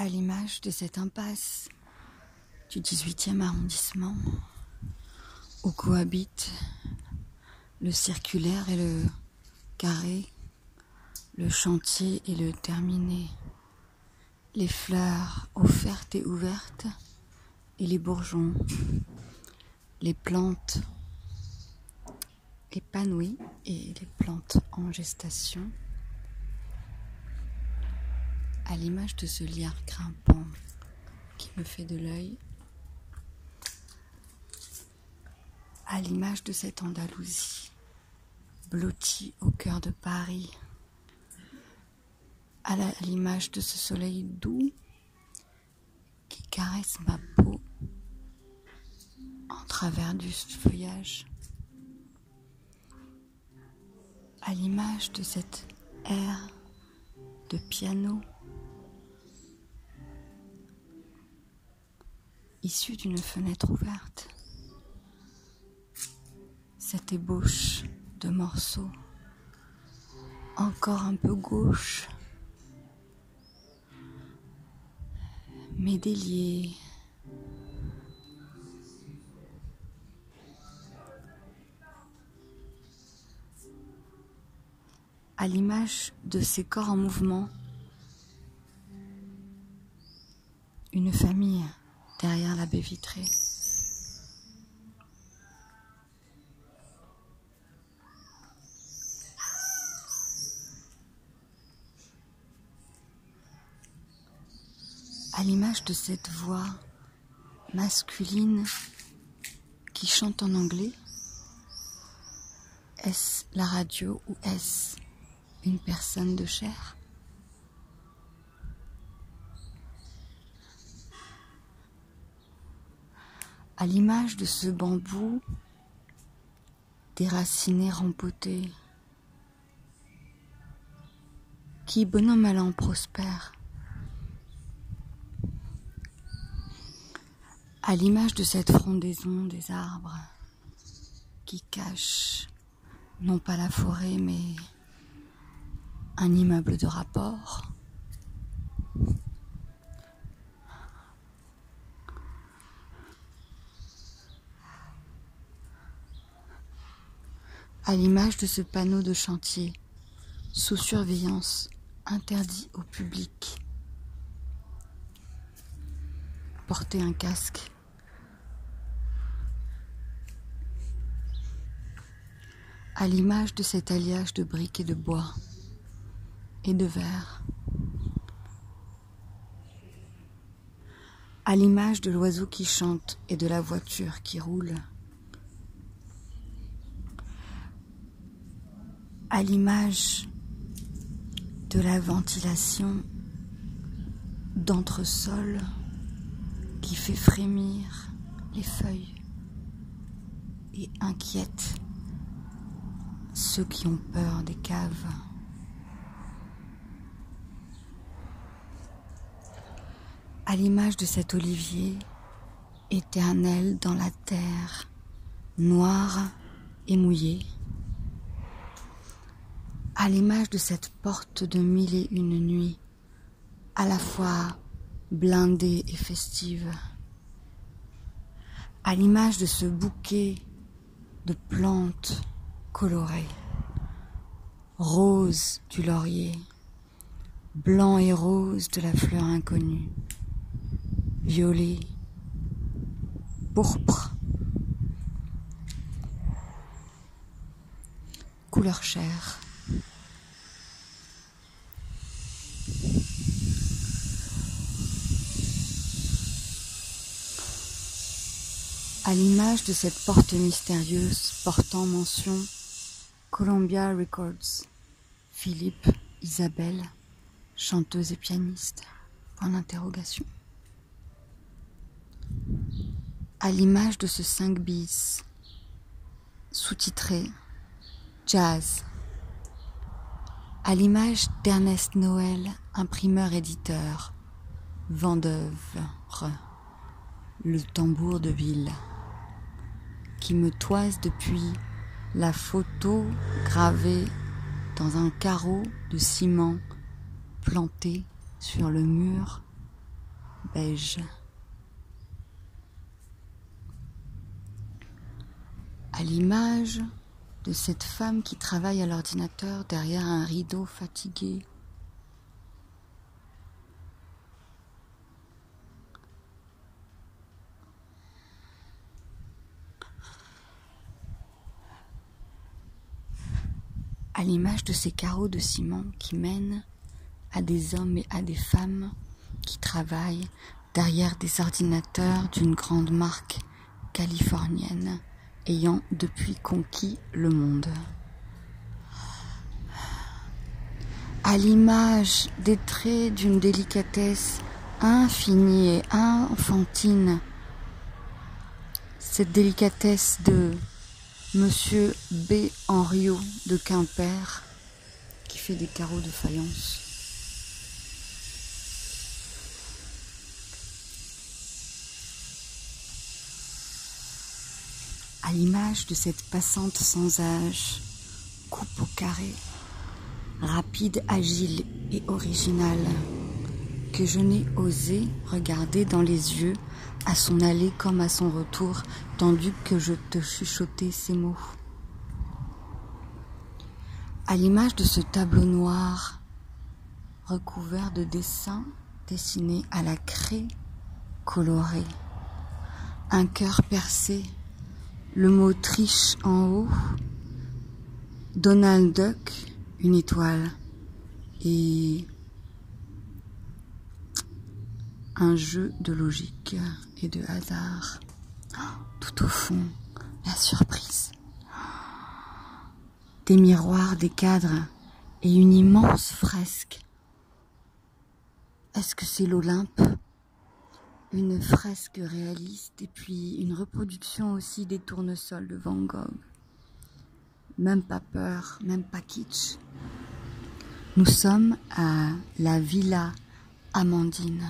à l'image de cette impasse du 18e arrondissement où cohabitent le circulaire et le carré, le chantier et le terminé, les fleurs offertes et ouvertes et les bourgeons, les plantes épanouies et les plantes en gestation à l'image de ce lierre grimpant qui me fait de l'œil, à l'image de cette Andalousie blottie au cœur de Paris, à l'image de ce soleil doux qui caresse ma peau en travers du feuillage, à l'image de cette air de piano issue d'une fenêtre ouverte. Cette ébauche de morceaux, encore un peu gauche, mais délié. À l'image de ces corps en mouvement, À l'image de cette voix masculine qui chante en anglais, est-ce la radio ou est-ce une personne de chair? À l'image de ce bambou déraciné, rempoté, qui, bonhomme allant, prospère. À l'image de cette frondaison des arbres qui cache non pas la forêt mais un immeuble de rapport. À l'image de ce panneau de chantier, sous surveillance, interdit au public. Porter un casque. À l'image de cet alliage de briques et de bois et de verre. À l'image de l'oiseau qui chante et de la voiture qui roule. À l'image de la ventilation d'entresol qui fait frémir les feuilles et inquiète ceux qui ont peur des caves. À l'image de cet olivier éternel dans la terre, noire et mouillée à l'image de cette porte de mille et une nuits, à la fois blindée et festive, à l'image de ce bouquet de plantes colorées, rose du laurier, blanc et rose de la fleur inconnue, violet, pourpre, couleur chair. À l'image de cette porte mystérieuse portant mention Columbia Records, Philippe, Isabelle, chanteuse et pianiste, point d'interrogation. À l'image de ce 5 bis, sous-titré Jazz, à l'image d'Ernest Noël, imprimeur-éditeur, vendeur, le tambour de ville qui me toise depuis la photo gravée dans un carreau de ciment planté sur le mur beige. À l'image de cette femme qui travaille à l'ordinateur derrière un rideau fatigué. À l'image de ces carreaux de ciment qui mènent à des hommes et à des femmes qui travaillent derrière des ordinateurs d'une grande marque californienne ayant depuis conquis le monde. À l'image des traits d'une délicatesse infinie et enfantine, cette délicatesse de Monsieur B. Henriot de Quimper qui fait des carreaux de faïence. À l'image de cette passante sans âge, coupe au carré, rapide, agile et originale, que je n'ai osé regarder dans les yeux à son aller comme à son retour, tandis que je te chuchotais ces mots. À l'image de ce tableau noir recouvert de dessins dessinés à la craie colorée, un cœur percé, le mot triche en haut, Donald Duck, une étoile, et un jeu de logique et de hasard. Tout au fond, la surprise. Des miroirs, des cadres et une immense fresque. Est-ce que c'est l'Olympe? Une fresque réaliste et puis une reproduction aussi des tournesols de Van Gogh. Même pas peur, même pas kitsch. Nous sommes à la Villa Amandine.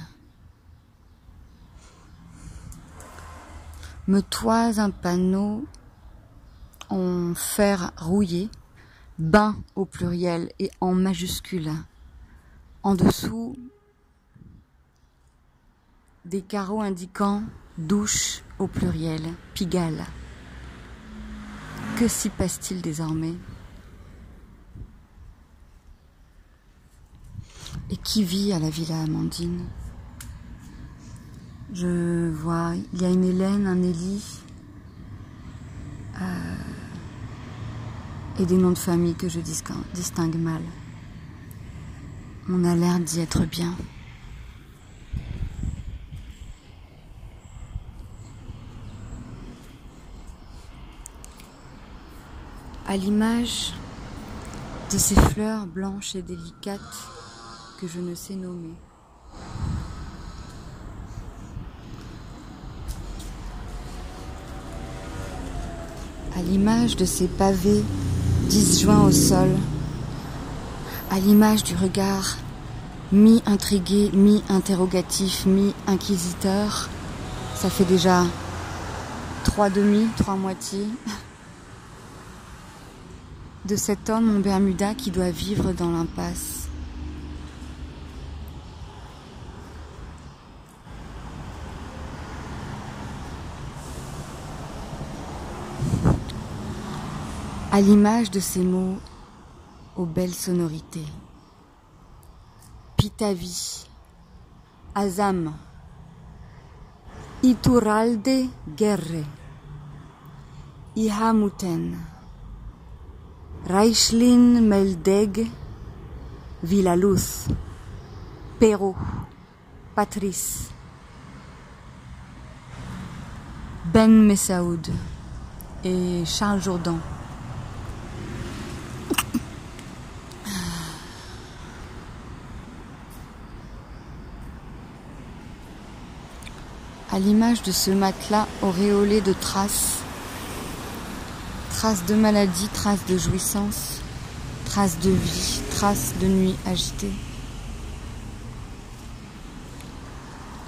Me toise un panneau en fer rouillé, bain au pluriel et en majuscule. En dessous, des carreaux indiquant douche au pluriel, Pigalle. Que s'y passe-t-il désormais? Et qui vit à la Villa Amandine? Je vois, il y a une Hélène, un Élie. Euh, et des noms de famille que je distingue mal. On a l'air d'y être bien. À l'image de ces fleurs blanches et délicates que je ne sais nommer. À l'image de ces pavés disjoints au sol, à l'image du regard mi-intrigué, mi-interrogatif, mi-inquisiteur, ça fait déjà trois demi, trois moitiés de cet homme en Bermuda qui doit vivre dans l'impasse. À l'image de ces mots aux belles sonorités. Pitavi, Azam, Ituralde Guerre, Ihamuten, Reichlin Meldeg, Villaluz, Perrault, Patrice, Ben Messaoud et Charles Jourdan. À l'image de ce matelas auréolé de traces, traces de maladie, traces de jouissance, traces de vie, traces de nuit agitée.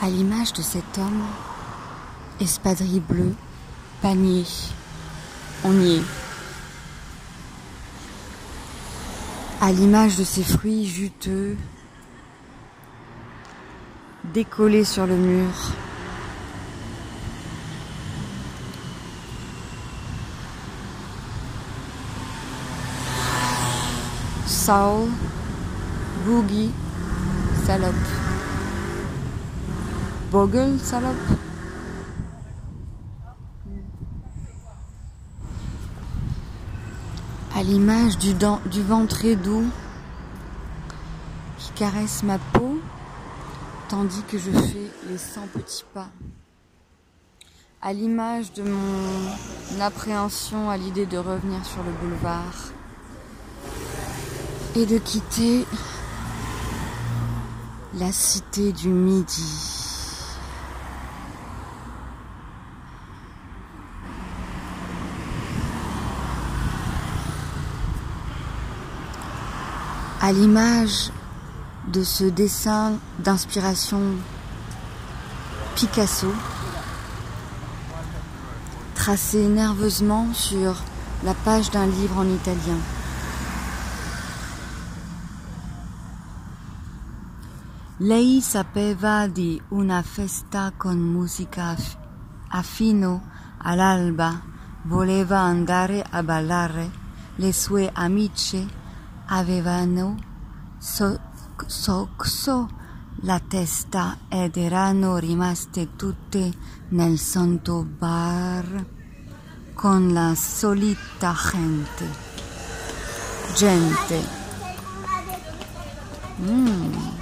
À l'image de cet homme, espadrille bleue, panier, on y est. À l'image de ces fruits juteux, décollé sur le mur. Saul, Boogie, salope. Bogle, salope. À l'image du, du vent très doux qui caresse ma peau, tandis que je fais les 100 petits pas. À l'image de mon appréhension à l'idée de revenir sur le boulevard et de quitter la cité du Midi. À l'image de ce dessin d'inspiration Picasso, tracé nerveusement sur la page d'un livre en italien. Lei sapeva di una festa con musica a fino all'alba, voleva andare a ballare, le sue amiche avevano so, la testa ed erano rimaste tutte nel santo bar con la solita gente. Gente. Mm.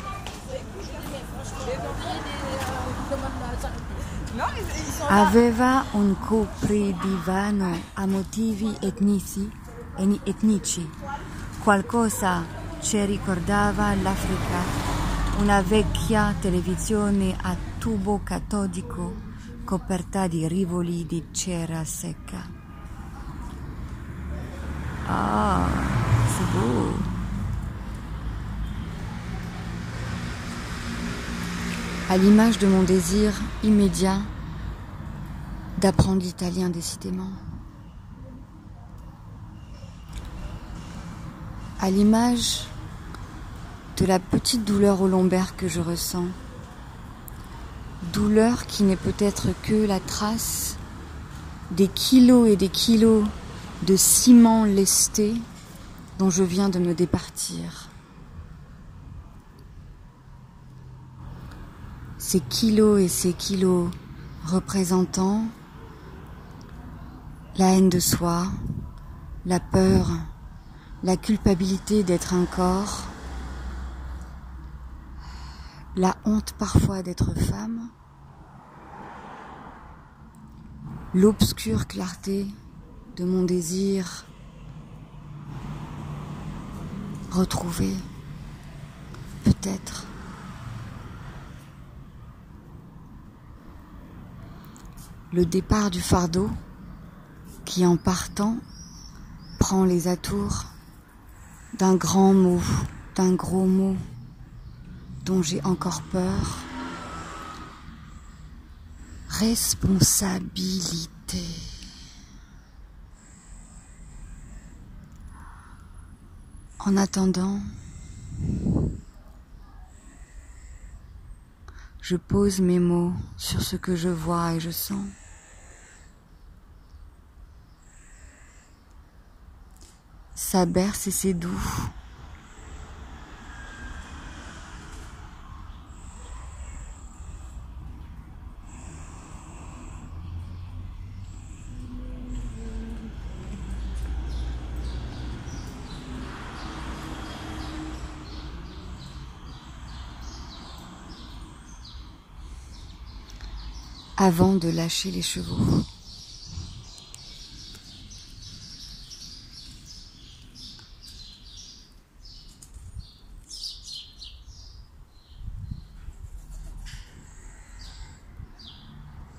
Aveva un copridivano a motivi etnici, etnici. Qualcosa ci ricordava l'Africa, una vecchia televisione a tubo catodico coperta di rivoli di cera secca. Ah, c'est beau. à l'image de mon désir immédiat d'apprendre l'italien décidément. À l'image de la petite douleur au lombaire que je ressens. Douleur qui n'est peut-être que la trace des kilos et des kilos de ciment lesté dont je viens de me départir. ces kilos et ces kilos représentant la haine de soi, la peur, la culpabilité d'être un corps, la honte parfois d'être femme, l'obscure clarté de mon désir retrouvé, peut-être. le départ du fardeau qui en partant prend les atours d'un grand mot, d'un gros mot dont j'ai encore peur. Responsabilité. En attendant, je pose mes mots sur ce que je vois et je sens. Ça berce et c'est doux. avant de lâcher les chevaux.